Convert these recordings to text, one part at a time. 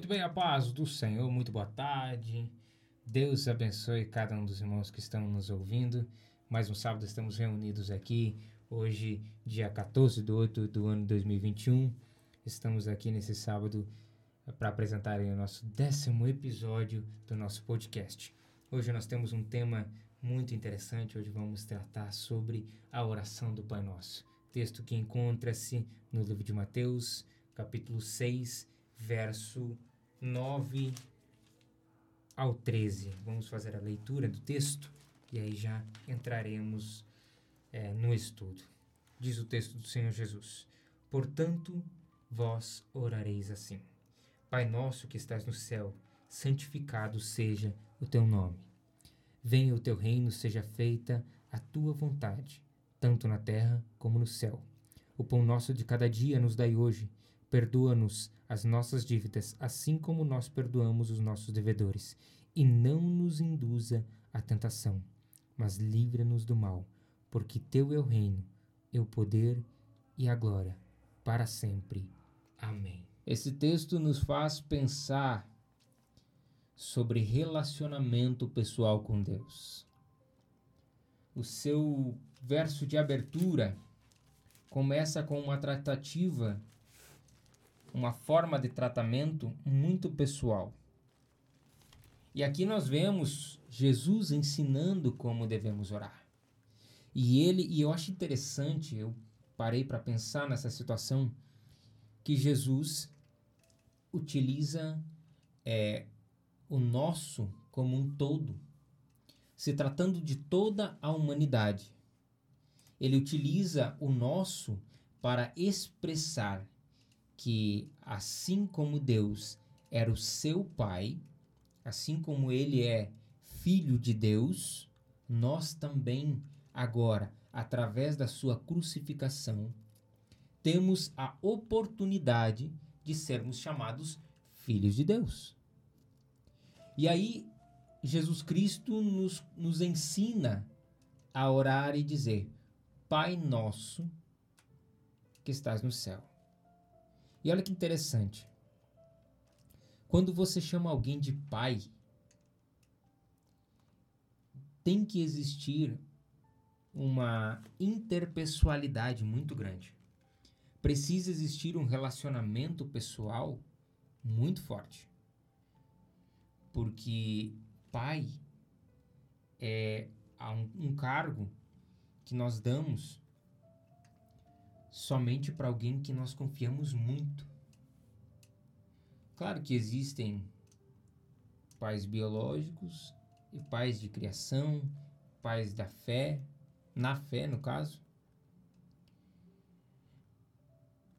Muito bem, a paz do Senhor, muito boa tarde. Deus abençoe cada um dos irmãos que estão nos ouvindo. Mais um sábado estamos reunidos aqui, hoje, dia 14 de 8 do ano 2021. Estamos aqui nesse sábado para apresentar o nosso décimo episódio do nosso podcast. Hoje nós temos um tema muito interessante. Hoje vamos tratar sobre a oração do Pai Nosso. Texto que encontra-se no livro de Mateus, capítulo 6, verso 9 ao 13. Vamos fazer a leitura do texto e aí já entraremos é, no estudo. Diz o texto do Senhor Jesus: Portanto, vós orareis assim: Pai nosso que estás no céu, santificado seja o teu nome. Venha o teu reino, seja feita a tua vontade, tanto na terra como no céu. O pão nosso de cada dia nos dai hoje Perdoa-nos as nossas dívidas, assim como nós perdoamos os nossos devedores. E não nos induza à tentação, mas livra-nos do mal, porque Teu é o reino, é o poder e a glória, para sempre. Amém. Esse texto nos faz pensar sobre relacionamento pessoal com Deus. O seu verso de abertura começa com uma tratativa uma forma de tratamento muito pessoal. E aqui nós vemos Jesus ensinando como devemos orar. E ele, e eu acho interessante, eu parei para pensar nessa situação, que Jesus utiliza é, o nosso como um todo, se tratando de toda a humanidade. Ele utiliza o nosso para expressar que assim como Deus era o seu pai, assim como ele é filho de Deus, nós também agora, através da sua crucificação, temos a oportunidade de sermos chamados filhos de Deus. E aí, Jesus Cristo nos, nos ensina a orar e dizer: Pai nosso que estás no céu. E olha que interessante. Quando você chama alguém de pai, tem que existir uma interpessoalidade muito grande. Precisa existir um relacionamento pessoal muito forte. Porque pai é um, cargo que nós damos somente para alguém que nós confiamos muito. Claro que existem pais biológicos e pais de criação, pais da fé, na fé no caso.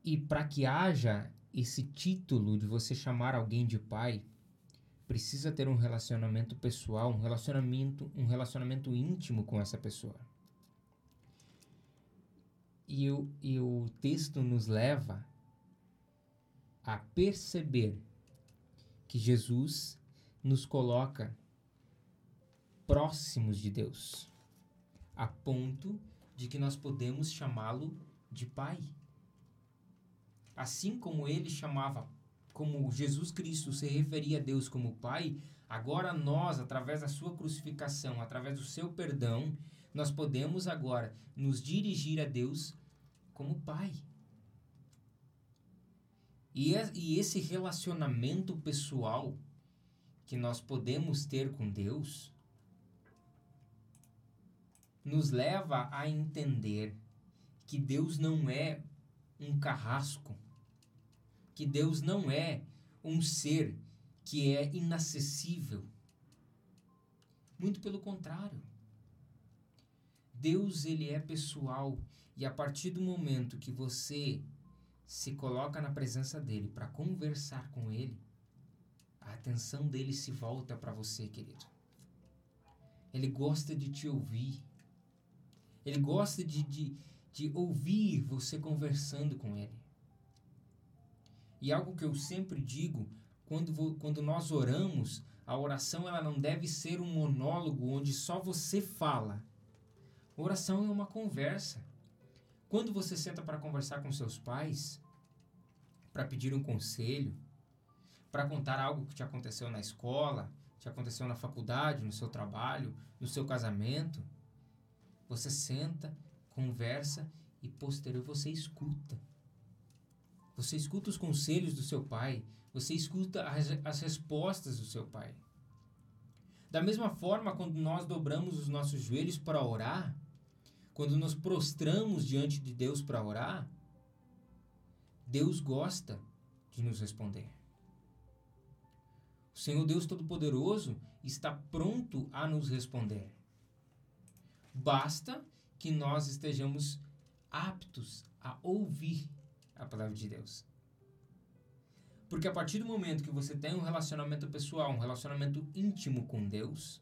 E para que haja esse título de você chamar alguém de pai, precisa ter um relacionamento pessoal, um relacionamento, um relacionamento íntimo com essa pessoa. E o, e o texto nos leva a perceber que Jesus nos coloca próximos de Deus, a ponto de que nós podemos chamá-lo de Pai. Assim como ele chamava, como Jesus Cristo se referia a Deus como Pai, agora nós, através da sua crucificação, através do seu perdão, nós podemos agora nos dirigir a Deus como pai. E, e esse relacionamento pessoal que nós podemos ter com Deus nos leva a entender que Deus não é um carrasco, que Deus não é um ser que é inacessível. Muito pelo contrário. Deus ele é pessoal e a partir do momento que você se coloca na presença dele para conversar com ele, a atenção dele se volta para você, querido. Ele gosta de te ouvir. Ele gosta de, de, de ouvir você conversando com ele. E algo que eu sempre digo, quando, quando nós oramos, a oração ela não deve ser um monólogo onde só você fala. Oração é uma conversa. Quando você senta para conversar com seus pais, para pedir um conselho, para contar algo que te aconteceu na escola, te aconteceu na faculdade, no seu trabalho, no seu casamento. Você senta, conversa e posterior você escuta. Você escuta os conselhos do seu pai, você escuta as, as respostas do seu pai. Da mesma forma, quando nós dobramos os nossos joelhos para orar, quando nos prostramos diante de Deus para orar, Deus gosta de nos responder. O Senhor Deus Todo-Poderoso está pronto a nos responder. Basta que nós estejamos aptos a ouvir a palavra de Deus. Porque a partir do momento que você tem um relacionamento pessoal, um relacionamento íntimo com Deus,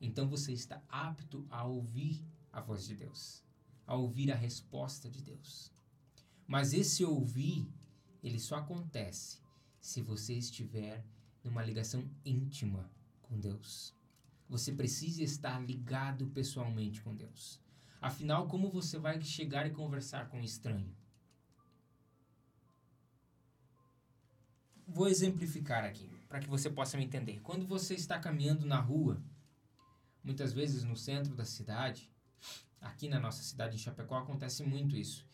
então você está apto a ouvir a voz de Deus, a ouvir a resposta de Deus. Mas esse ouvir, ele só acontece se você estiver numa ligação íntima com Deus. Você precisa estar ligado pessoalmente com Deus. Afinal, como você vai chegar e conversar com um estranho? Vou exemplificar aqui, para que você possa me entender. Quando você está caminhando na rua, muitas vezes no centro da cidade, aqui na nossa cidade em Chapecó acontece muito isso.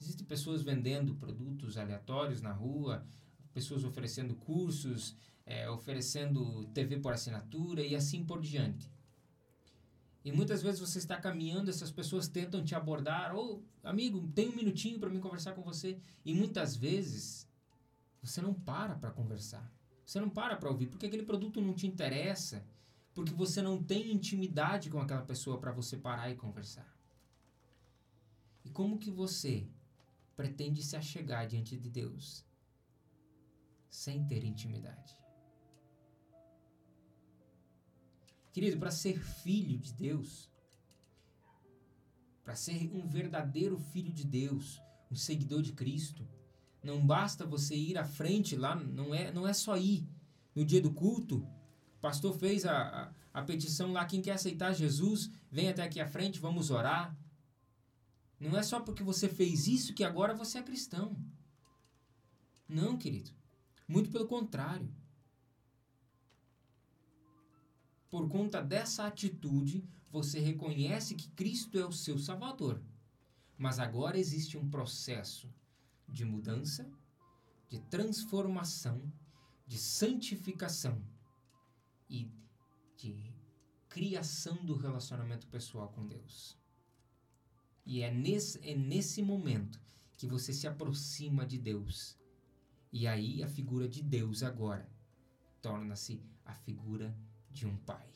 Existem pessoas vendendo produtos aleatórios na rua, pessoas oferecendo cursos, é, oferecendo TV por assinatura e assim por diante. E muitas vezes você está caminhando, essas pessoas tentam te abordar, ou oh, amigo, tem um minutinho para mim conversar com você. E muitas vezes você não para para conversar. Você não para para ouvir, porque aquele produto não te interessa, porque você não tem intimidade com aquela pessoa para você parar e conversar. E como que você pretende se achegar diante de Deus sem ter intimidade? Querido, para ser filho de Deus, para ser um verdadeiro filho de Deus, um seguidor de Cristo, não basta você ir à frente lá, não é, não é só ir. No dia do culto, pastor fez a, a, a petição lá, quem quer aceitar Jesus, vem até aqui à frente, vamos orar. Não é só porque você fez isso que agora você é cristão. Não, querido. Muito pelo contrário. Por conta dessa atitude, você reconhece que Cristo é o seu Salvador. Mas agora existe um processo de mudança, de transformação, de santificação e de criação do relacionamento pessoal com Deus. E é nesse, é nesse momento que você se aproxima de Deus. E aí a figura de Deus agora torna-se a figura de um pai.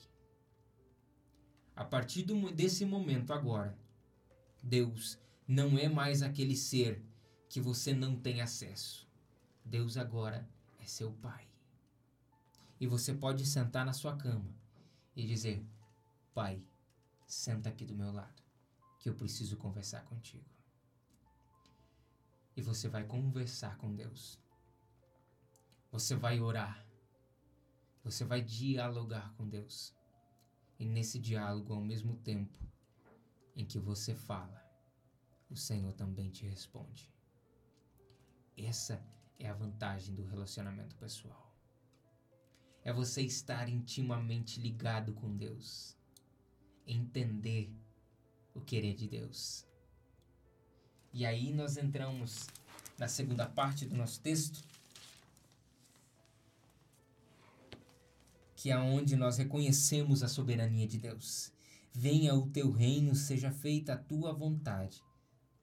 A partir do, desse momento agora, Deus não é mais aquele ser que você não tem acesso. Deus agora é seu Pai. E você pode sentar na sua cama e dizer: Pai, senta aqui do meu lado, que eu preciso conversar contigo. E você vai conversar com Deus. Você vai orar. Você vai dialogar com Deus. E nesse diálogo, ao mesmo tempo em que você fala, o Senhor também te responde. Essa é a vantagem do relacionamento pessoal. É você estar intimamente ligado com Deus, entender o querer de Deus. E aí nós entramos na segunda parte do nosso texto, que é onde nós reconhecemos a soberania de Deus. Venha o teu reino, seja feita a tua vontade,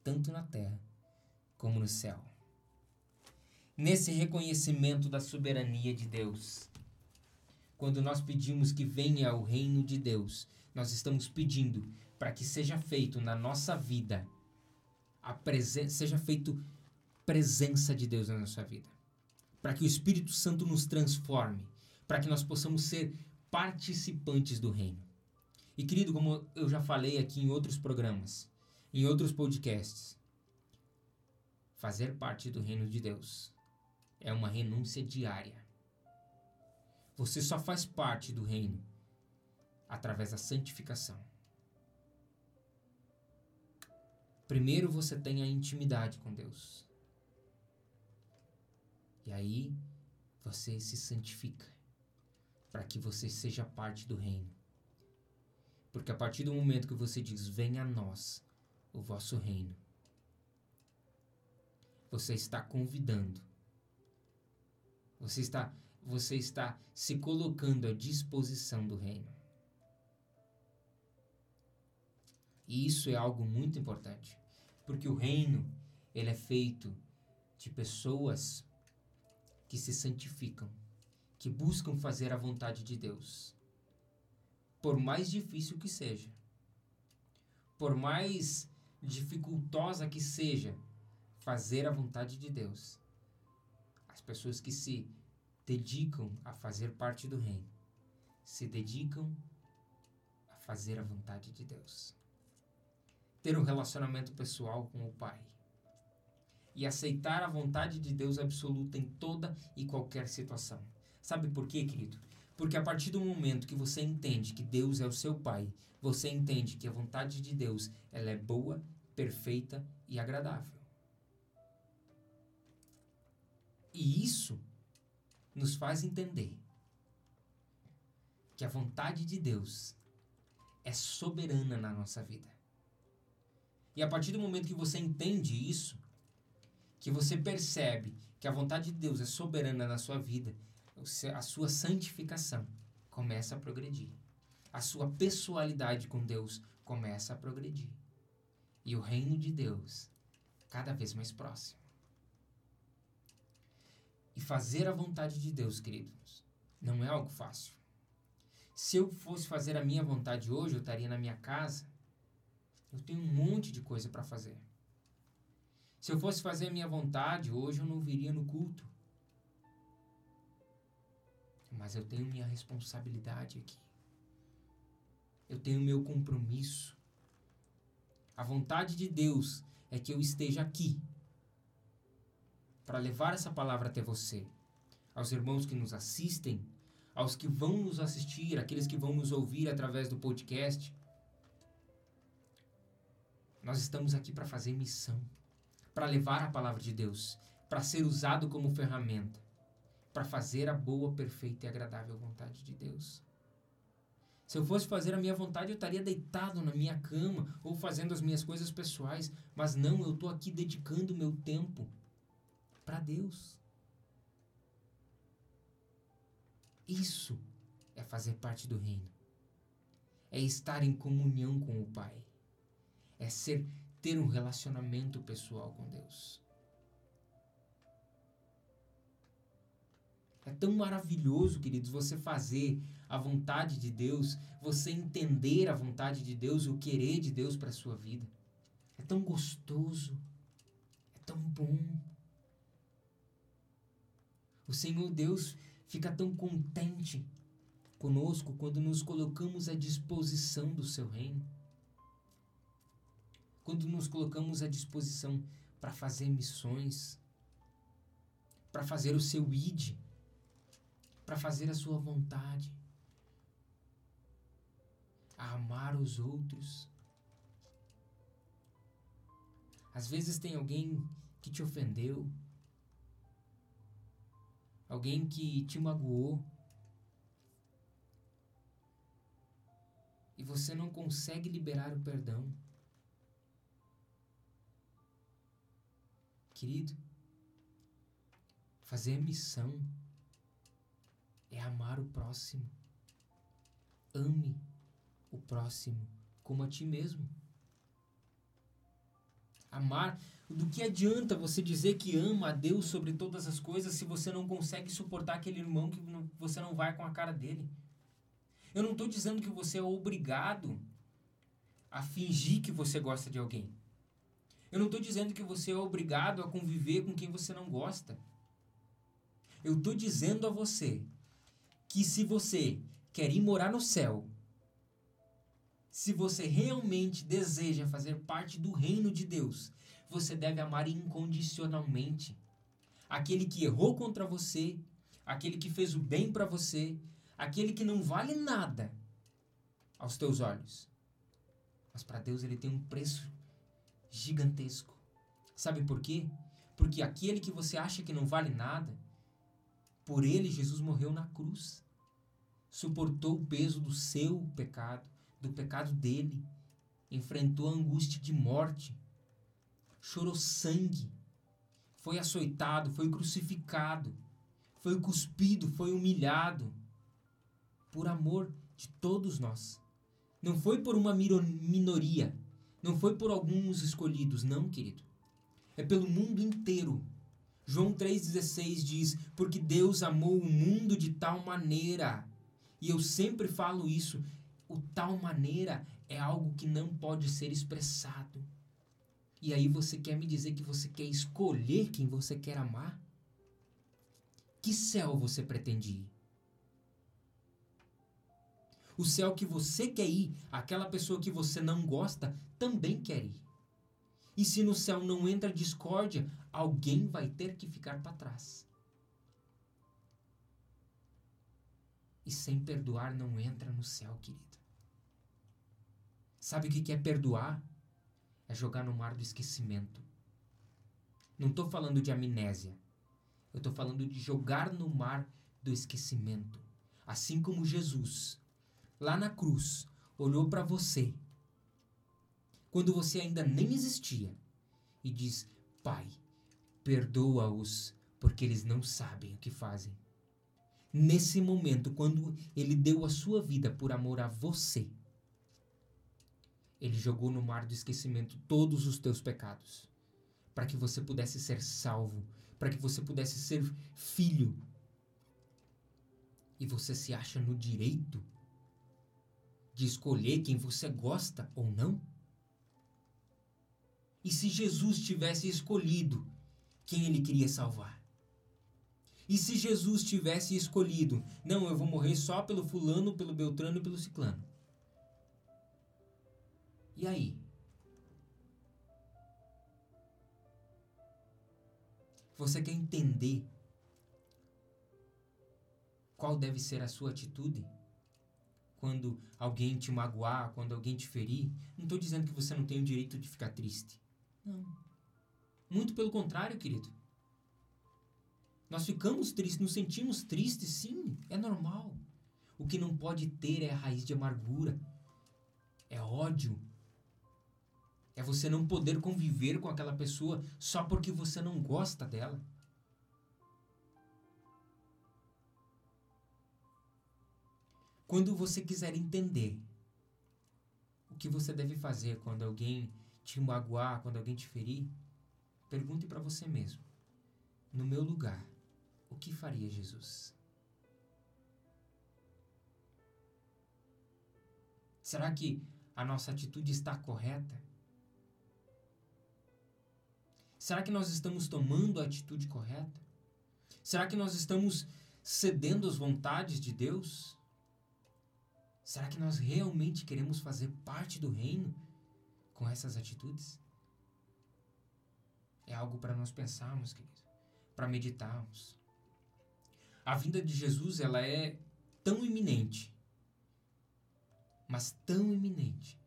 tanto na terra como no céu nesse reconhecimento da soberania de Deus. Quando nós pedimos que venha o reino de Deus, nós estamos pedindo para que seja feito na nossa vida a presença, seja feito presença de Deus na nossa vida. Para que o Espírito Santo nos transforme, para que nós possamos ser participantes do reino. E querido, como eu já falei aqui em outros programas, em outros podcasts, fazer parte do reino de Deus é uma renúncia diária. Você só faz parte do reino através da santificação. Primeiro você tem a intimidade com Deus. E aí você se santifica para que você seja parte do reino. Porque a partir do momento que você diz: Venha a nós o vosso reino, você está convidando, você está, você está se colocando à disposição do reino. E isso é algo muito importante, porque o reino ele é feito de pessoas que se santificam, que buscam fazer a vontade de Deus. Por mais difícil que seja, por mais dificultosa que seja fazer a vontade de Deus, as pessoas que se dedicam a fazer parte do reino se dedicam a fazer a vontade de Deus. Ter um relacionamento pessoal com o Pai e aceitar a vontade de Deus absoluta em toda e qualquer situação. Sabe por quê, querido? Porque a partir do momento que você entende que Deus é o seu Pai, você entende que a vontade de Deus ela é boa, perfeita e agradável. E isso nos faz entender que a vontade de Deus é soberana na nossa vida. E a partir do momento que você entende isso, que você percebe que a vontade de Deus é soberana na sua vida, a sua santificação começa a progredir. A sua pessoalidade com Deus começa a progredir. E o reino de Deus cada vez mais próximo. E fazer a vontade de Deus, queridos, não é algo fácil. Se eu fosse fazer a minha vontade hoje, eu estaria na minha casa. Eu tenho um monte de coisa para fazer. Se eu fosse fazer a minha vontade, hoje eu não viria no culto. Mas eu tenho minha responsabilidade aqui. Eu tenho meu compromisso. A vontade de Deus é que eu esteja aqui para levar essa palavra até você, aos irmãos que nos assistem, aos que vão nos assistir, aqueles que vão nos ouvir através do podcast. Nós estamos aqui para fazer missão para levar a palavra de Deus, para ser usado como ferramenta, para fazer a boa, perfeita e agradável vontade de Deus. Se eu fosse fazer a minha vontade, eu estaria deitado na minha cama ou fazendo as minhas coisas pessoais, mas não, eu estou aqui dedicando meu tempo para Deus. Isso é fazer parte do reino. É estar em comunhão com o Pai. É ser ter um relacionamento pessoal com Deus. É tão maravilhoso, queridos, você fazer a vontade de Deus, você entender a vontade de Deus, o querer de Deus para sua vida. É tão gostoso, é tão bom. O Senhor Deus fica tão contente conosco quando nos colocamos à disposição do seu reino quando nos colocamos à disposição para fazer missões, para fazer o seu id, para fazer a sua vontade, a amar os outros. Às vezes tem alguém que te ofendeu, alguém que te magoou, e você não consegue liberar o perdão. Querido, fazer a missão é amar o próximo. Ame o próximo como a ti mesmo. Amar. Do que adianta você dizer que ama a Deus sobre todas as coisas se você não consegue suportar aquele irmão que não, você não vai com a cara dele? Eu não estou dizendo que você é obrigado a fingir que você gosta de alguém. Eu não estou dizendo que você é obrigado a conviver com quem você não gosta. Eu estou dizendo a você que se você quer ir morar no céu, se você realmente deseja fazer parte do reino de Deus, você deve amar incondicionalmente aquele que errou contra você, aquele que fez o bem para você, aquele que não vale nada aos teus olhos. Mas para Deus ele tem um preço gigantesco. Sabe por quê? Porque aquele que você acha que não vale nada, Por ele, Jesus morreu na cruz. Suportou o peso do seu pecado, do pecado dele. Enfrentou a angústia de morte. Chorou sangue. Foi açoitado, foi crucificado. Foi cuspido, foi humilhado. Por amor de todos nós. Não foi por uma minoria. Não foi por alguns escolhidos, não, querido. É pelo mundo inteiro. João 3,16 diz: Porque Deus amou o mundo de tal maneira. E eu sempre falo isso. O tal maneira é algo que não pode ser expressado. E aí você quer me dizer que você quer escolher quem você quer amar? Que céu você pretende ir? O céu que você quer ir, aquela pessoa que você não gosta também quer ir. E se no céu não entra discórdia, alguém vai ter que ficar para trás. E sem perdoar não entra no céu, querido. Sabe o que é perdoar? É jogar no mar do esquecimento. Não estou falando de amnésia. Eu estou falando de jogar no mar do esquecimento. Assim como Jesus lá na cruz, olhou para você, quando você ainda nem existia, e diz: Pai, perdoa-os, porque eles não sabem o que fazem. Nesse momento, quando ele deu a sua vida por amor a você, ele jogou no mar do esquecimento todos os teus pecados, para que você pudesse ser salvo, para que você pudesse ser filho. E você se acha no direito de escolher quem você gosta ou não? E se Jesus tivesse escolhido quem ele queria salvar? E se Jesus tivesse escolhido, não, eu vou morrer só pelo fulano, pelo beltrano e pelo ciclano? E aí? Você quer entender qual deve ser a sua atitude? quando alguém te magoar, quando alguém te ferir. Não estou dizendo que você não tem o direito de ficar triste. Não. Muito pelo contrário, querido. Nós ficamos tristes, nos sentimos tristes, sim, é normal. O que não pode ter é a raiz de amargura, é ódio. É você não poder conviver com aquela pessoa só porque você não gosta dela. Quando você quiser entender o que você deve fazer quando alguém te magoar, quando alguém te ferir, pergunte para você mesmo: no meu lugar, o que faria Jesus? Será que a nossa atitude está correta? Será que nós estamos tomando a atitude correta? Será que nós estamos cedendo às vontades de Deus? Será que nós realmente queremos fazer parte do reino com essas atitudes? É algo para nós pensarmos, querido, para meditarmos. A vinda de Jesus, ela é tão iminente, mas tão iminente,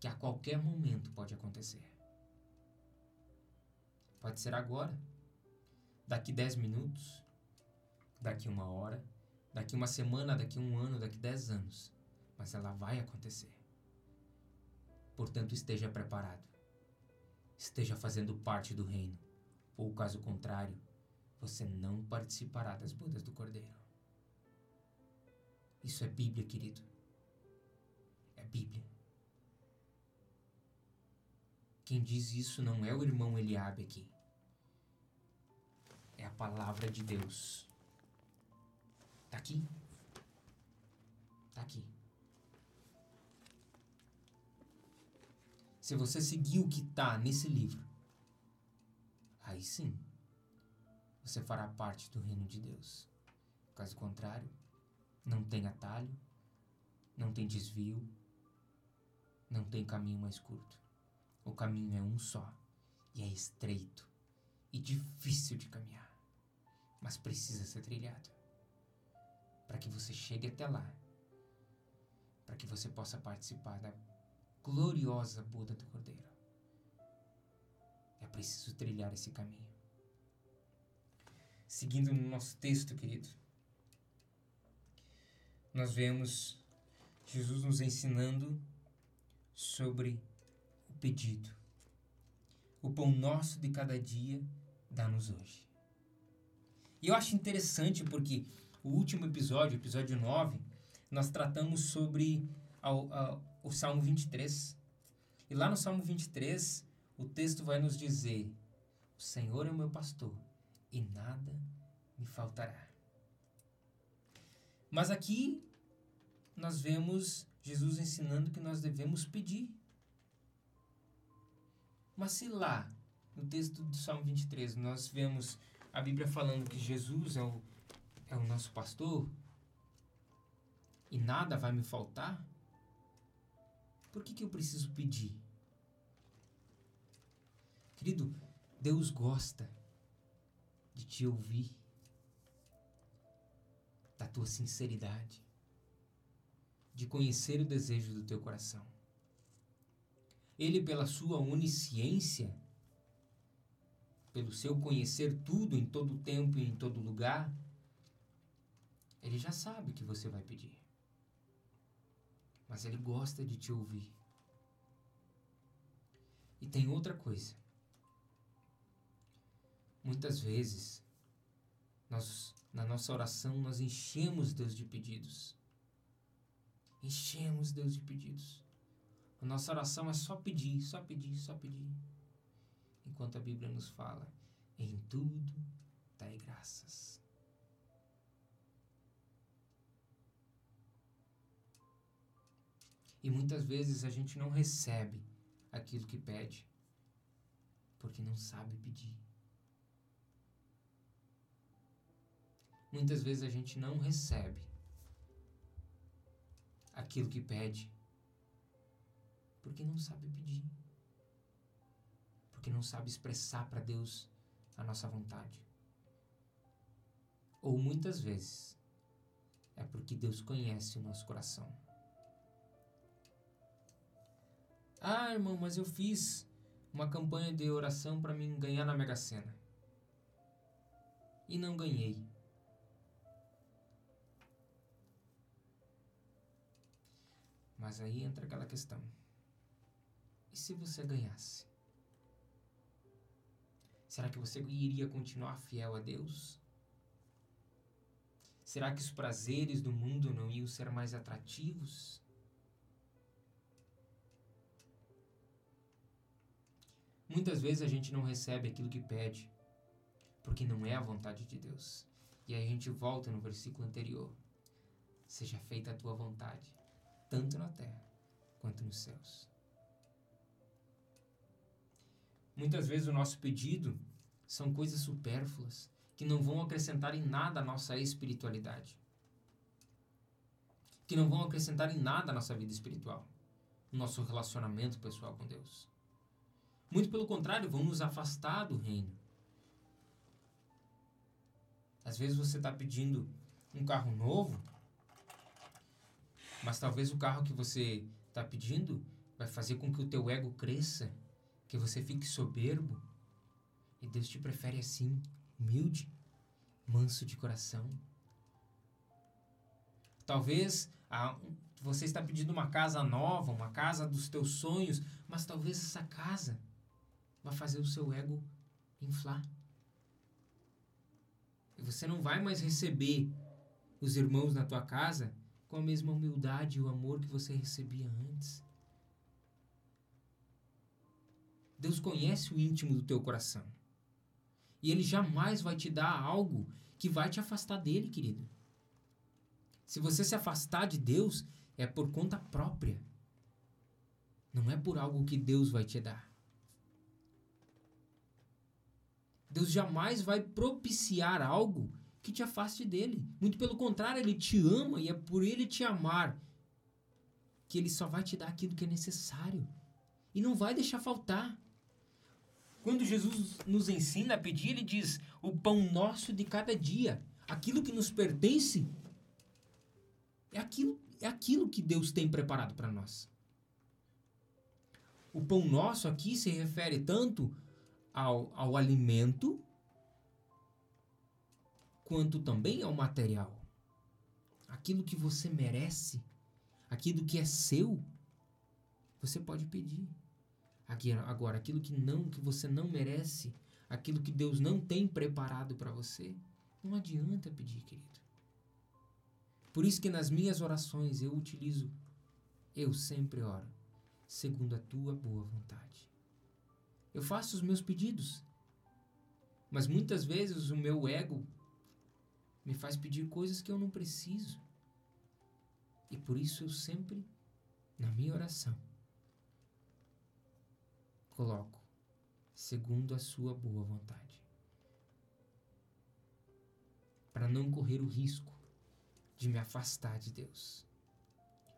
que a qualquer momento pode acontecer. Pode ser agora, daqui 10 minutos, daqui uma hora, daqui uma semana, daqui um ano, daqui dez anos. Mas ela vai acontecer. Portanto, esteja preparado. Esteja fazendo parte do reino. Ou, caso contrário, você não participará das bodas do Cordeiro. Isso é Bíblia, querido. É Bíblia. Quem diz isso não é o irmão Eliabe aqui. É a palavra de Deus. Tá aqui. Tá aqui. Se você seguir o que tá nesse livro, aí sim, você fará parte do reino de Deus. Caso contrário, não tem atalho, não tem desvio, não tem caminho mais curto. O caminho é um só e é estreito e difícil de caminhar, mas precisa ser trilhado para que você chegue até lá, para que você possa participar da gloriosa Buda do Cordeiro. É preciso trilhar esse caminho. Seguindo no nosso texto, querido, nós vemos Jesus nos ensinando sobre o pedido. O pão nosso de cada dia dá-nos hoje. E eu acho interessante porque o último episódio, episódio 9, nós tratamos sobre o Salmo 23. E lá no Salmo 23, o texto vai nos dizer: O Senhor é o meu pastor e nada me faltará. Mas aqui nós vemos Jesus ensinando que nós devemos pedir. Mas se lá, no texto do Salmo 23, nós vemos a Bíblia falando que Jesus é o, é o nosso pastor e nada vai me faltar, por que, que eu preciso pedir? Querido, Deus gosta de te ouvir, da tua sinceridade, de conhecer o desejo do teu coração. Ele, pela sua onisciência, pelo seu conhecer tudo em todo tempo e em todo lugar, ele já sabe o que você vai pedir. Mas ele gosta de te ouvir. E tem outra coisa. Muitas vezes, nós, na nossa oração, nós enchemos Deus de pedidos. Enchemos Deus de pedidos. A nossa oração é só pedir, só pedir, só pedir. Enquanto a Bíblia nos fala, em tudo dai graças. E muitas vezes a gente não recebe aquilo que pede, porque não sabe pedir. Muitas vezes a gente não recebe aquilo que pede porque não sabe pedir. Porque não sabe expressar para Deus a nossa vontade. Ou muitas vezes é porque Deus conhece o nosso coração. Ah, irmão, mas eu fiz uma campanha de oração para mim ganhar na Mega Sena. E não ganhei. Mas aí entra aquela questão. E se você ganhasse? Será que você iria continuar fiel a Deus? Será que os prazeres do mundo não iam ser mais atrativos? Muitas vezes a gente não recebe aquilo que pede, porque não é a vontade de Deus. E aí a gente volta no versículo anterior: Seja feita a tua vontade, tanto na terra quanto nos céus. Muitas vezes o nosso pedido são coisas supérfluas que não vão acrescentar em nada a nossa espiritualidade. Que não vão acrescentar em nada a nossa vida espiritual, o nosso relacionamento pessoal com Deus. Muito pelo contrário, vão nos afastar do reino. Às vezes você está pedindo um carro novo mas talvez o carro que você está pedindo vai fazer com que o teu ego cresça, que você fique soberbo. E Deus te prefere assim, humilde, manso de coração. Talvez a, você está pedindo uma casa nova, uma casa dos teus sonhos, mas talvez essa casa vai fazer o seu ego inflar. E você não vai mais receber os irmãos na tua casa com a mesma humildade e o amor que você recebia antes. Deus conhece o íntimo do teu coração. E Ele jamais vai te dar algo que vai te afastar dele, querido. Se você se afastar de Deus, é por conta própria. Não é por algo que Deus vai te dar. Deus jamais vai propiciar algo que te afaste dele. Muito pelo contrário, ele te ama e é por ele te amar que ele só vai te dar aquilo que é necessário e não vai deixar faltar. Quando Jesus nos ensina a pedir, ele diz: "O pão nosso de cada dia, aquilo que nos pertence, é aquilo, é aquilo que Deus tem preparado para nós." O pão nosso aqui se refere tanto ao, ao alimento quanto também ao material. Aquilo que você merece, aquilo que é seu, você pode pedir. Agora, aquilo que não, que você não merece, aquilo que Deus não tem preparado para você, não adianta pedir, querido. Por isso que nas minhas orações eu utilizo, eu sempre oro, segundo a tua boa vontade. Eu faço os meus pedidos, mas muitas vezes o meu ego me faz pedir coisas que eu não preciso. E por isso eu sempre, na minha oração, coloco segundo a sua boa vontade. Para não correr o risco de me afastar de Deus.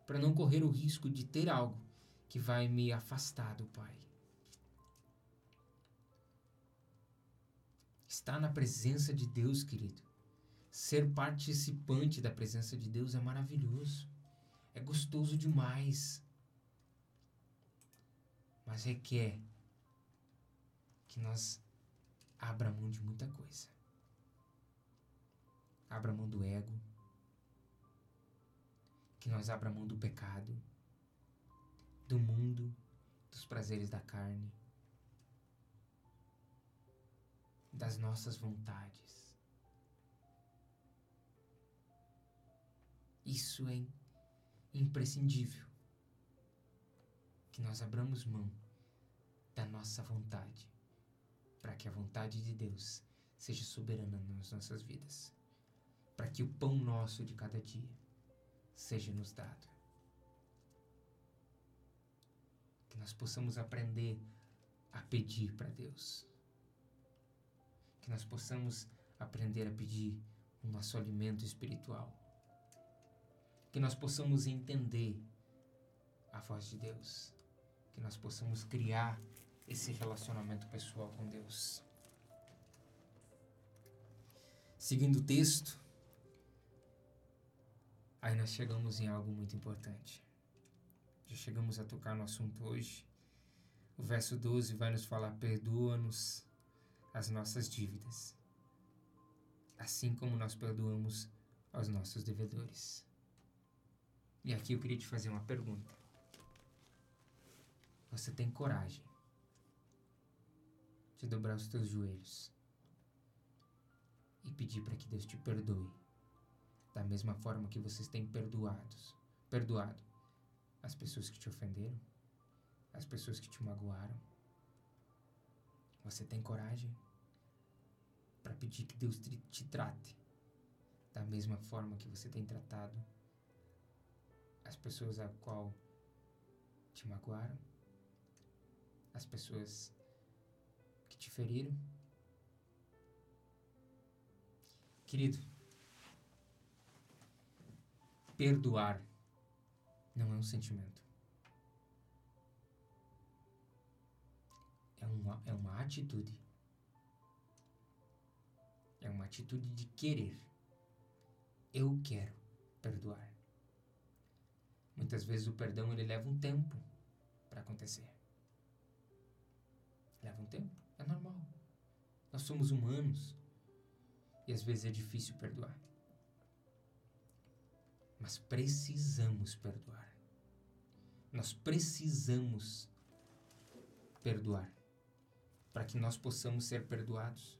Para não correr o risco de ter algo que vai me afastar do Pai. Estar na presença de Deus, querido. Ser participante da presença de Deus é maravilhoso. É gostoso demais. Mas requer que nós abra mão de muita coisa. Abra mão do ego. Que nós abra mão do pecado, do mundo, dos prazeres da carne, das nossas vontades. Isso é imprescindível. Que nós abramos mão da nossa vontade para que a vontade de Deus seja soberana nas nossas vidas, para que o pão nosso de cada dia seja nos dado. Que nós possamos aprender a pedir para Deus. Que nós possamos aprender a pedir o nosso alimento espiritual. Que nós possamos entender a voz de Deus. Que nós possamos criar esse relacionamento pessoal com Deus. Seguindo o texto, aí nós chegamos em algo muito importante. Já chegamos a tocar no assunto hoje. O verso 12 vai nos falar: perdoa-nos as nossas dívidas, assim como nós perdoamos aos nossos devedores. E aqui eu queria te fazer uma pergunta. Você tem coragem de dobrar os teus joelhos e pedir para que Deus te perdoe, da mesma forma que vocês têm perdoados, perdoado as pessoas que te ofenderam, as pessoas que te magoaram. Você tem coragem para pedir que Deus te, te trate da mesma forma que você tem tratado as pessoas a qual te magoaram, as pessoas te feriram. Querido, perdoar não é um sentimento. É uma, é uma atitude. É uma atitude de querer. Eu quero perdoar. Muitas vezes o perdão ele leva um tempo para acontecer. Leva um tempo. É normal. Nós somos humanos e às vezes é difícil perdoar. Mas precisamos perdoar. Nós precisamos perdoar para que nós possamos ser perdoados.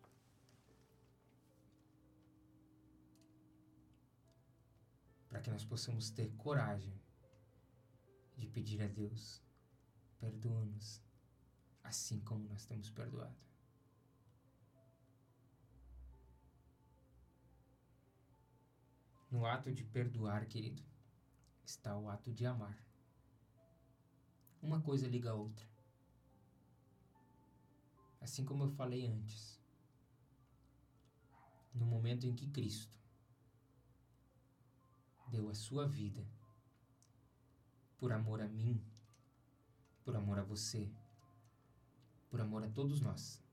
Para que nós possamos ter coragem de pedir a Deus: perdoa-nos assim como nós temos perdoado. No ato de perdoar, querido, está o ato de amar. Uma coisa liga a outra. Assim como eu falei antes, no momento em que Cristo deu a sua vida por amor a mim, por amor a você, por amor a todos nós,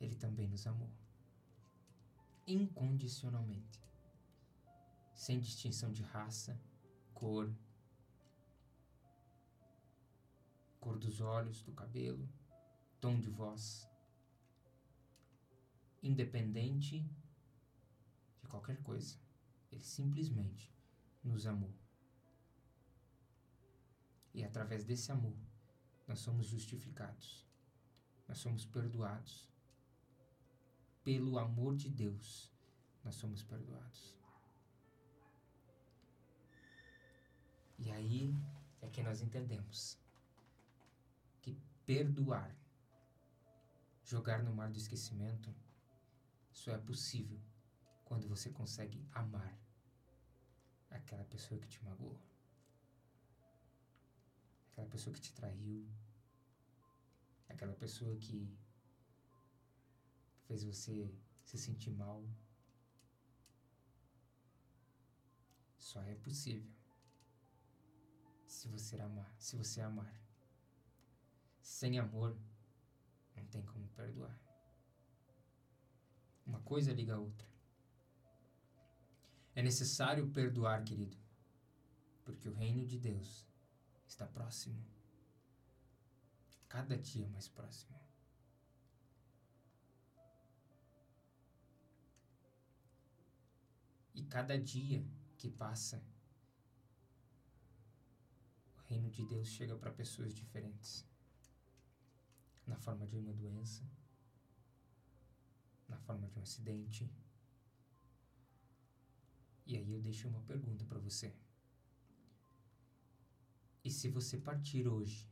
Ele também nos amou. Incondicionalmente. Sem distinção de raça, cor, cor dos olhos, do cabelo, tom de voz. Independente qualquer coisa. Ele simplesmente nos amou. E através desse amor, nós somos justificados. Nós somos perdoados. Pelo amor de Deus, nós somos perdoados. E aí é que nós entendemos que perdoar, jogar no mar do esquecimento, só é possível quando você consegue amar aquela pessoa que te magoou, aquela pessoa que te traiu, aquela pessoa que fez você se sentir mal. Só é possível se você amar, se você amar. Sem amor, não tem como perdoar. Uma coisa liga a outra. É necessário perdoar, querido, porque o reino de Deus está próximo. Cada dia mais próximo. E cada dia que passa, o reino de Deus chega para pessoas diferentes na forma de uma doença, na forma de um acidente. E aí eu deixo uma pergunta para você. E se você partir hoje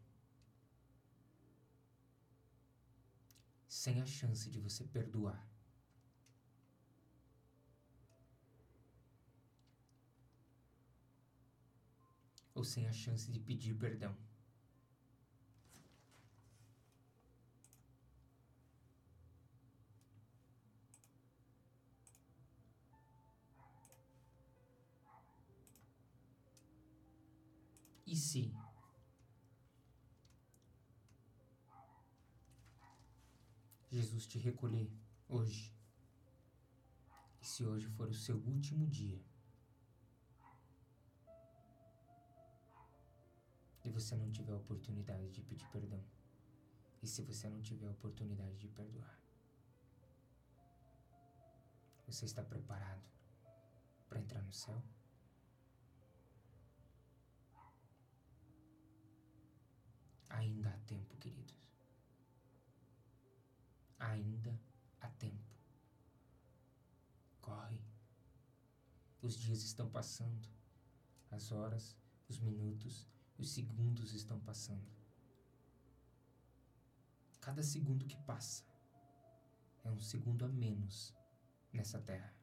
sem a chance de você perdoar? Ou sem a chance de pedir perdão? E se Jesus te recolher hoje? E se hoje for o seu último dia? E você não tiver a oportunidade de pedir perdão? E se você não tiver a oportunidade de perdoar? Você está preparado para entrar no céu? Ainda há tempo, queridos. Ainda há tempo. Corre. Os dias estão passando. As horas, os minutos, os segundos estão passando. Cada segundo que passa é um segundo a menos nessa terra.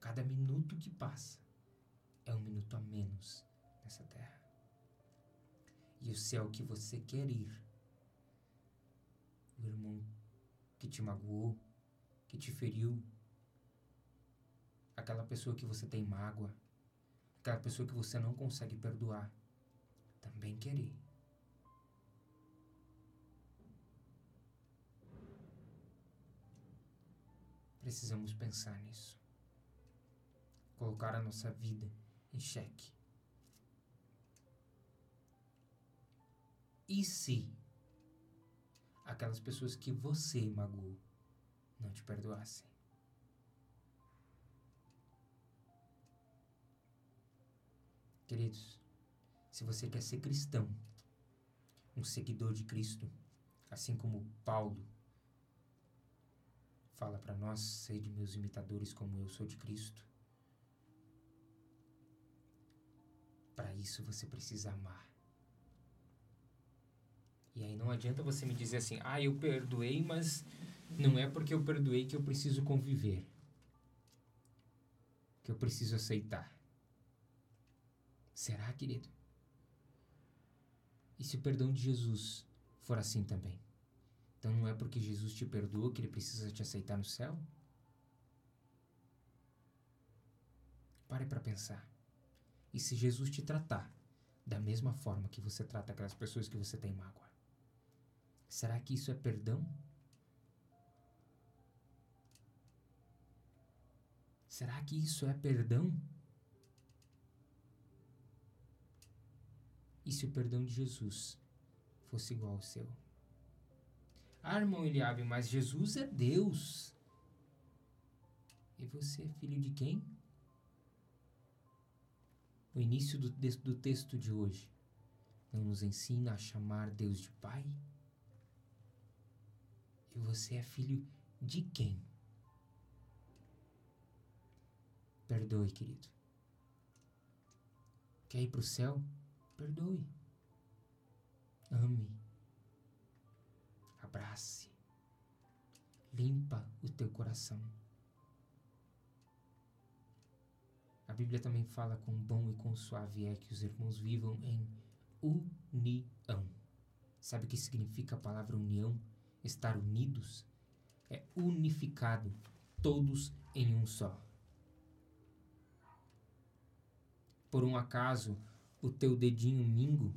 Cada minuto que passa é um minuto a menos nessa terra e o céu que você quer ir. O irmão que te magoou, que te feriu, aquela pessoa que você tem mágoa, aquela pessoa que você não consegue perdoar, também quer ir. Precisamos pensar nisso. Colocar a nossa vida em xeque. E se aquelas pessoas que você magoou não te perdoassem? Queridos, se você quer ser cristão, um seguidor de Cristo, assim como Paulo fala para nós, de meus imitadores como eu sou de Cristo. Para isso você precisa amar. E aí não adianta você me dizer assim, ah, eu perdoei, mas não é porque eu perdoei que eu preciso conviver. Que eu preciso aceitar. Será, querido? E se o perdão de Jesus for assim também? Então não é porque Jesus te perdoou que ele precisa te aceitar no céu? Pare para pensar. E se Jesus te tratar da mesma forma que você trata aquelas pessoas que você tem mágoa? Será que isso é perdão? Será que isso é perdão? E se o perdão de Jesus fosse igual ao seu? Ah, irmão Eliabe, mas Jesus é Deus. E você é filho de quem? O início do, do texto de hoje não nos ensina a chamar Deus de Pai? Você é filho de quem? Perdoe, querido. Quer ir para o céu? Perdoe. Ame. Abrace. Limpa o teu coração. A Bíblia também fala com bom e com suave é que os irmãos vivam em união. Sabe o que significa a palavra união? Estar unidos? É unificado, todos em um só. Por um acaso, o teu dedinho mingo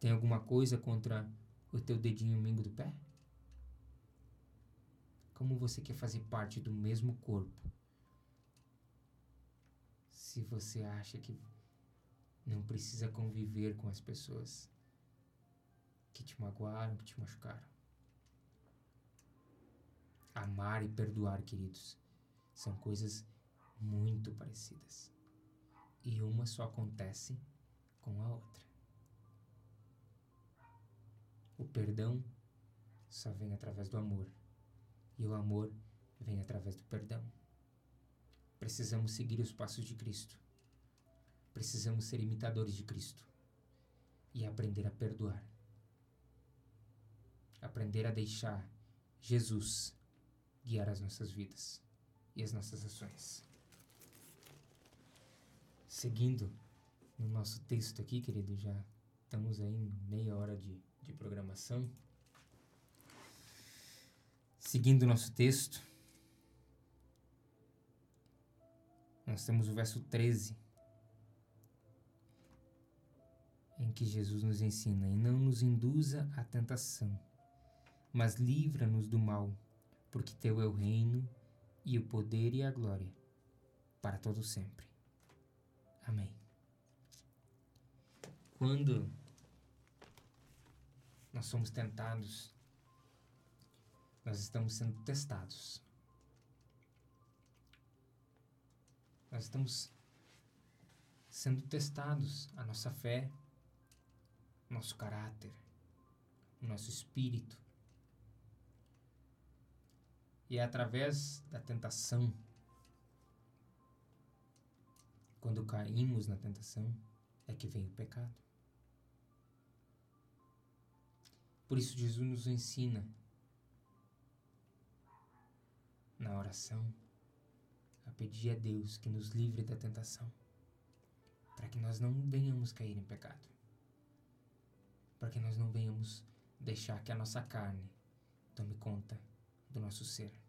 tem alguma coisa contra o teu dedinho mingo do pé? Como você quer fazer parte do mesmo corpo? Se você acha que não precisa conviver com as pessoas que te magoaram, que te machucaram. Amar e perdoar, queridos, são coisas muito parecidas. E uma só acontece com a outra. O perdão só vem através do amor. E o amor vem através do perdão. Precisamos seguir os passos de Cristo. Precisamos ser imitadores de Cristo e aprender a perdoar. Aprender a deixar Jesus guiar as nossas vidas e as nossas ações. Seguindo no nosso texto aqui, querido, já estamos aí em meia hora de, de programação. Seguindo o nosso texto, nós temos o verso 13 em que Jesus nos ensina: E não nos induza à tentação, mas livra-nos do mal, porque Teu é o reino, e o poder e a glória, para todo sempre. Amém. Quando nós somos tentados, nós estamos sendo testados. Nós estamos sendo testados a nossa fé, nosso caráter, o nosso espírito. E é através da tentação, quando caímos na tentação, é que vem o pecado. Por isso, Jesus nos ensina na oração a pedir a Deus que nos livre da tentação, para que nós não venhamos cair em pecado para que nós não venhamos deixar que a nossa carne tome conta do nosso ser.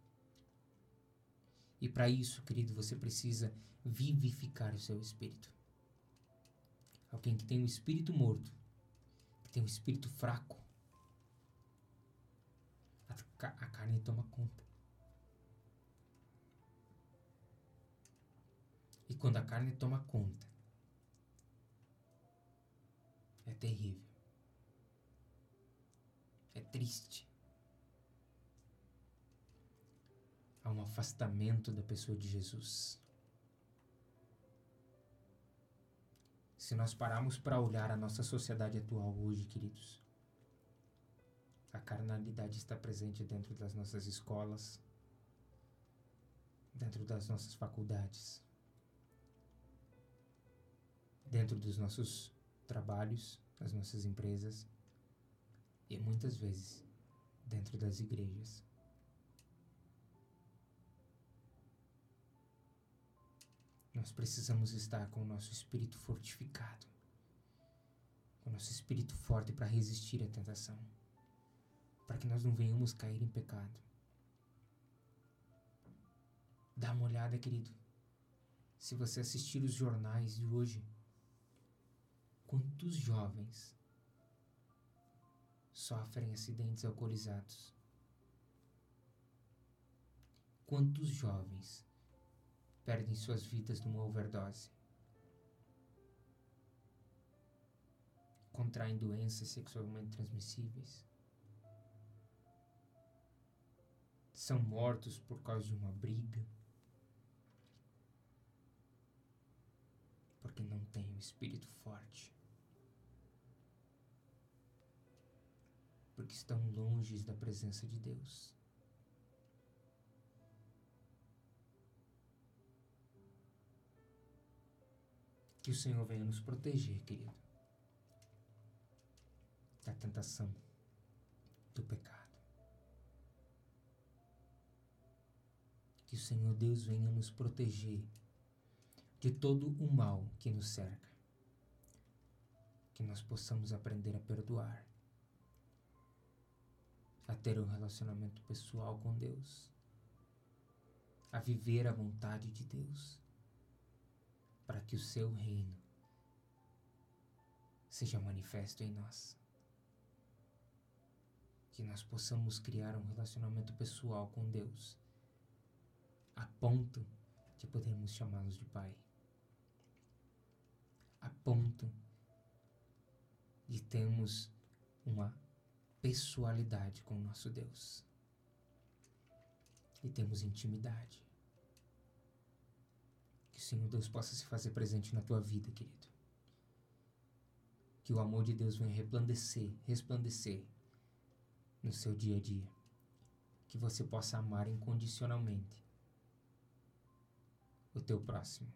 E para isso, querido, você precisa vivificar o seu espírito. Alguém que tem um espírito morto, que tem um espírito fraco, a, a carne toma conta. E quando a carne toma conta, é terrível é triste. Há um afastamento da pessoa de Jesus. Se nós pararmos para olhar a nossa sociedade atual hoje, queridos, a carnalidade está presente dentro das nossas escolas, dentro das nossas faculdades, dentro dos nossos trabalhos, das nossas empresas e muitas vezes dentro das igrejas. Nós precisamos estar com o nosso espírito fortificado, com o nosso espírito forte para resistir à tentação, para que nós não venhamos cair em pecado. Dá uma olhada, querido. Se você assistir os jornais de hoje, quantos jovens sofrem acidentes alcoolizados? Quantos jovens perdem suas vidas numa overdose, contraem doenças sexualmente transmissíveis, são mortos por causa de uma briga, porque não têm o um espírito forte. Porque estão longe da presença de Deus. Que o Senhor venha nos proteger, querido, da tentação, do pecado. Que o Senhor Deus venha nos proteger de todo o mal que nos cerca. Que nós possamos aprender a perdoar, a ter um relacionamento pessoal com Deus, a viver a vontade de Deus para que o seu reino seja manifesto em nós. Que nós possamos criar um relacionamento pessoal com Deus, a ponto de podermos chamá-los de Pai, a ponto de termos uma pessoalidade com o nosso Deus e temos intimidade. Que o Senhor Deus possa se fazer presente na tua vida, querido. Que o amor de Deus venha resplandecer, resplandecer no seu dia a dia. Que você possa amar incondicionalmente o teu próximo.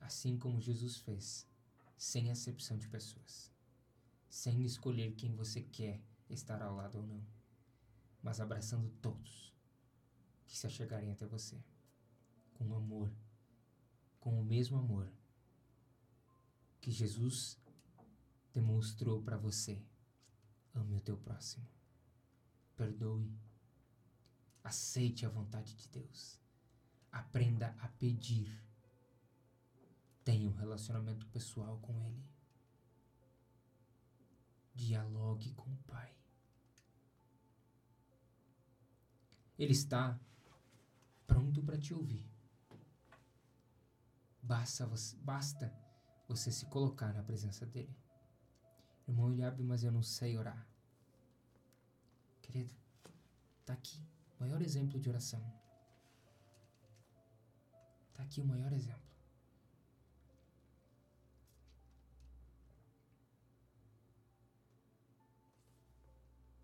Assim como Jesus fez, sem acepção de pessoas, sem escolher quem você quer estar ao lado ou não, mas abraçando todos que se achegarem até você, com amor com o mesmo amor que Jesus demonstrou para você. Ame o teu próximo. Perdoe. Aceite a vontade de Deus. Aprenda a pedir. Tenha um relacionamento pessoal com Ele. Dialogue com o Pai. Ele está pronto para te ouvir. Basta você, basta você se colocar na presença dele. Irmão Eliabe, mas eu não sei orar. Querido, tá aqui o maior exemplo de oração. Tá aqui o maior exemplo.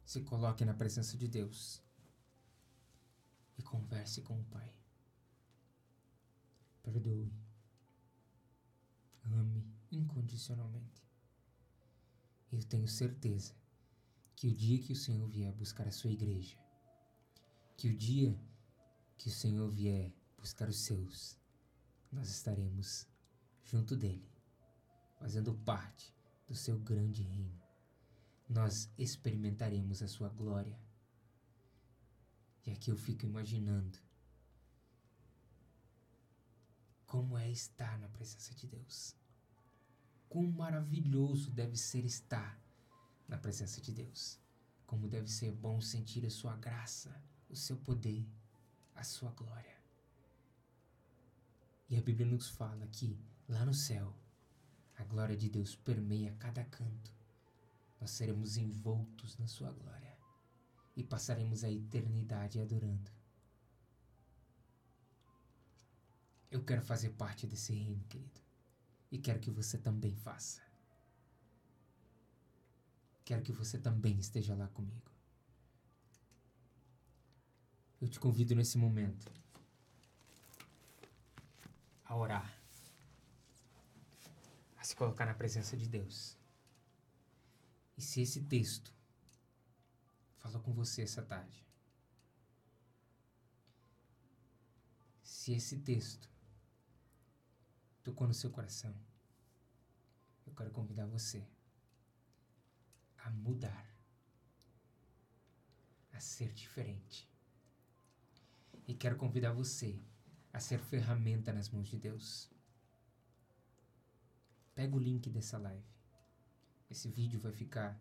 Se coloque na presença de Deus e converse com o Pai. Perdoe ame incondicionalmente. Eu tenho certeza que o dia que o Senhor vier buscar a sua igreja, que o dia que o Senhor vier buscar os seus, nós estaremos junto dele, fazendo parte do seu grande reino. Nós experimentaremos a sua glória. E aqui eu fico imaginando como é estar na presença de Deus. Quão maravilhoso deve ser estar na presença de Deus. Como deve ser bom sentir a sua graça, o seu poder, a sua glória. E a Bíblia nos fala que lá no céu, a glória de Deus permeia cada canto. Nós seremos envoltos na sua glória e passaremos a eternidade adorando. Eu quero fazer parte desse reino, querido. E quero que você também faça. Quero que você também esteja lá comigo. Eu te convido nesse momento a orar, a se colocar na presença de Deus. E se esse texto falou com você essa tarde, se esse texto tocou no seu coração, eu quero convidar você a mudar, a ser diferente. E quero convidar você a ser ferramenta nas mãos de Deus. Pega o link dessa live. Esse vídeo vai ficar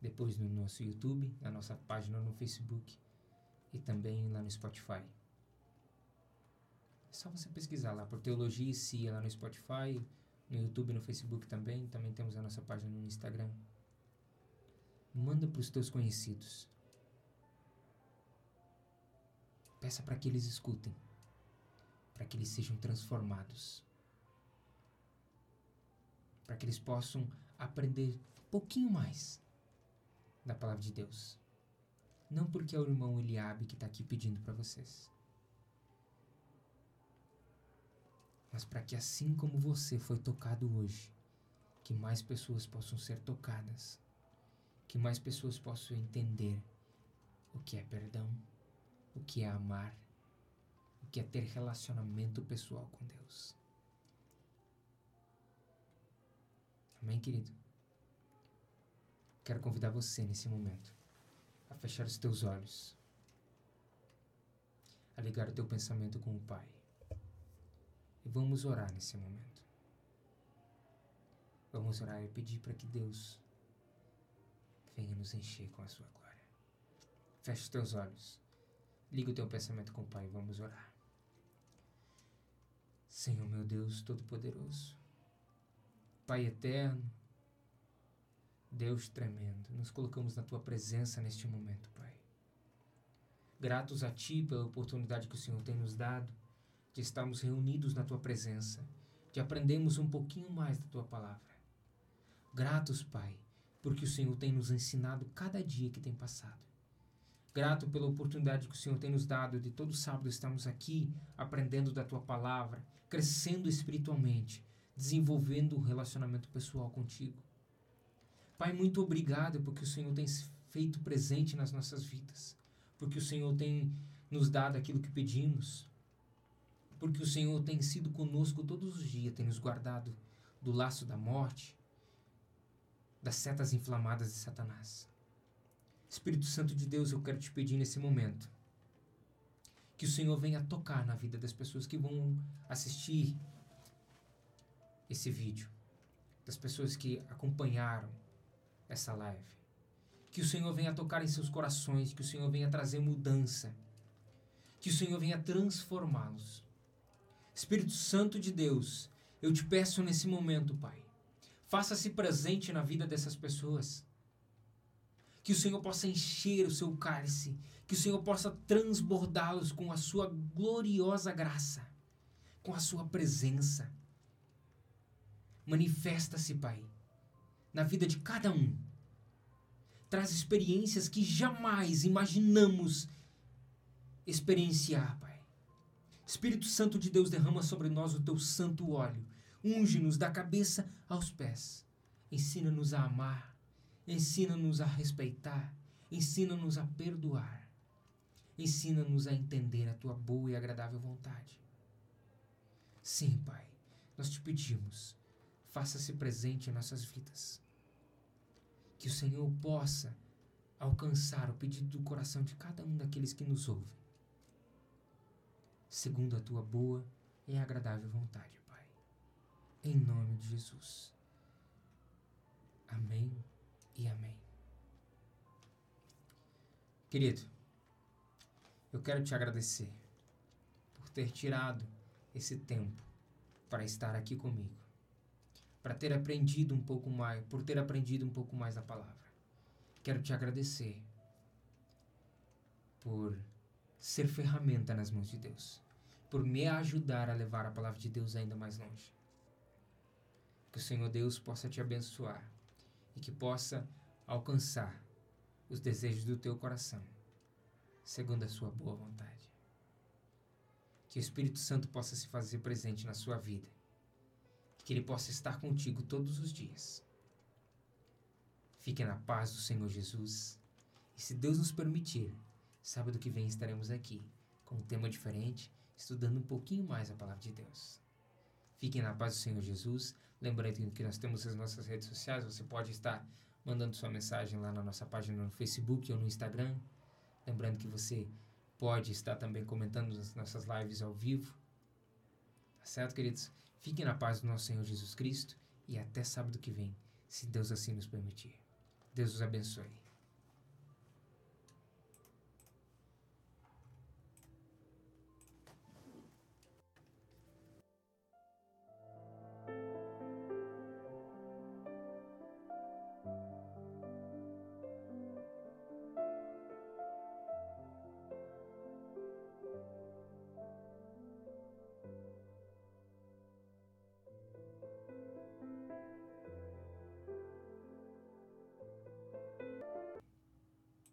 depois no nosso YouTube, na nossa página no Facebook e também lá no Spotify. Só você pesquisar lá por Teologia e Cia lá no Spotify, no YouTube, no Facebook também. Também temos a nossa página no Instagram. Manda para os teus conhecidos. Peça para que eles escutem, para que eles sejam transformados. para que eles possam aprender um pouquinho mais da palavra de Deus. Não porque é o irmão Eliabe que está aqui pedindo para vocês. Mas para que assim como você foi tocado hoje, que mais pessoas possam ser tocadas, que mais pessoas possam entender o que é perdão, o que é amar, o que é ter relacionamento pessoal com Deus. Amém, querido? Quero convidar você nesse momento a fechar os teus olhos, a ligar o teu pensamento com o Pai. E vamos orar nesse momento. Vamos orar e pedir para que Deus venha nos encher com a sua glória. Feche os teus olhos. Liga o teu pensamento com o Pai. Vamos orar. Senhor meu Deus Todo-Poderoso, Pai eterno, Deus tremendo, nos colocamos na tua presença neste momento, Pai. Gratos a Ti pela oportunidade que o Senhor tem nos dado de estarmos reunidos na tua presença, de aprendermos um pouquinho mais da tua palavra. Gratos, Pai, porque o Senhor tem nos ensinado cada dia que tem passado. Grato pela oportunidade que o Senhor tem nos dado de todo sábado estarmos aqui aprendendo da tua palavra, crescendo espiritualmente, desenvolvendo um relacionamento pessoal contigo. Pai, muito obrigado porque o Senhor tem feito presente nas nossas vidas, porque o Senhor tem nos dado aquilo que pedimos, porque o Senhor tem sido conosco todos os dias, tem nos guardado do laço da morte, das setas inflamadas de Satanás. Espírito Santo de Deus, eu quero te pedir nesse momento que o Senhor venha tocar na vida das pessoas que vão assistir esse vídeo, das pessoas que acompanharam essa live. Que o Senhor venha tocar em seus corações, que o Senhor venha trazer mudança, que o Senhor venha transformá-los. Espírito Santo de Deus, eu te peço nesse momento, Pai, faça-se presente na vida dessas pessoas. Que o Senhor possa encher o seu cálice, que o Senhor possa transbordá-los com a sua gloriosa graça, com a sua presença. Manifesta-se, Pai, na vida de cada um. Traz experiências que jamais imaginamos experienciar, Pai. Espírito Santo de Deus, derrama sobre nós o teu santo óleo. Unge-nos da cabeça aos pés. Ensina-nos a amar. Ensina-nos a respeitar. Ensina-nos a perdoar. Ensina-nos a entender a tua boa e agradável vontade. Sim, Pai, nós te pedimos, faça-se presente em nossas vidas. Que o Senhor possa alcançar o pedido do coração de cada um daqueles que nos ouvem segundo a tua boa e agradável vontade, Pai. Em nome de Jesus. Amém e amém. Querido, eu quero te agradecer por ter tirado esse tempo para estar aqui comigo, para ter aprendido um pouco mais, por ter aprendido um pouco mais da palavra. Quero te agradecer por ser ferramenta nas mãos de Deus por me ajudar a levar a palavra de Deus ainda mais longe. Que o Senhor Deus possa te abençoar e que possa alcançar os desejos do teu coração, segundo a sua boa vontade. Que o Espírito Santo possa se fazer presente na sua vida, que ele possa estar contigo todos os dias. Fique na paz do Senhor Jesus. E se Deus nos permitir, sábado que vem estaremos aqui com um tema diferente estudando um pouquinho mais a palavra de Deus. Fiquem na paz do Senhor Jesus. Lembrando que nós temos as nossas redes sociais, você pode estar mandando sua mensagem lá na nossa página no Facebook ou no Instagram. Lembrando que você pode estar também comentando nas nossas lives ao vivo. Tá certo, queridos? Fiquem na paz do nosso Senhor Jesus Cristo e até sábado que vem, se Deus assim nos permitir. Deus os abençoe.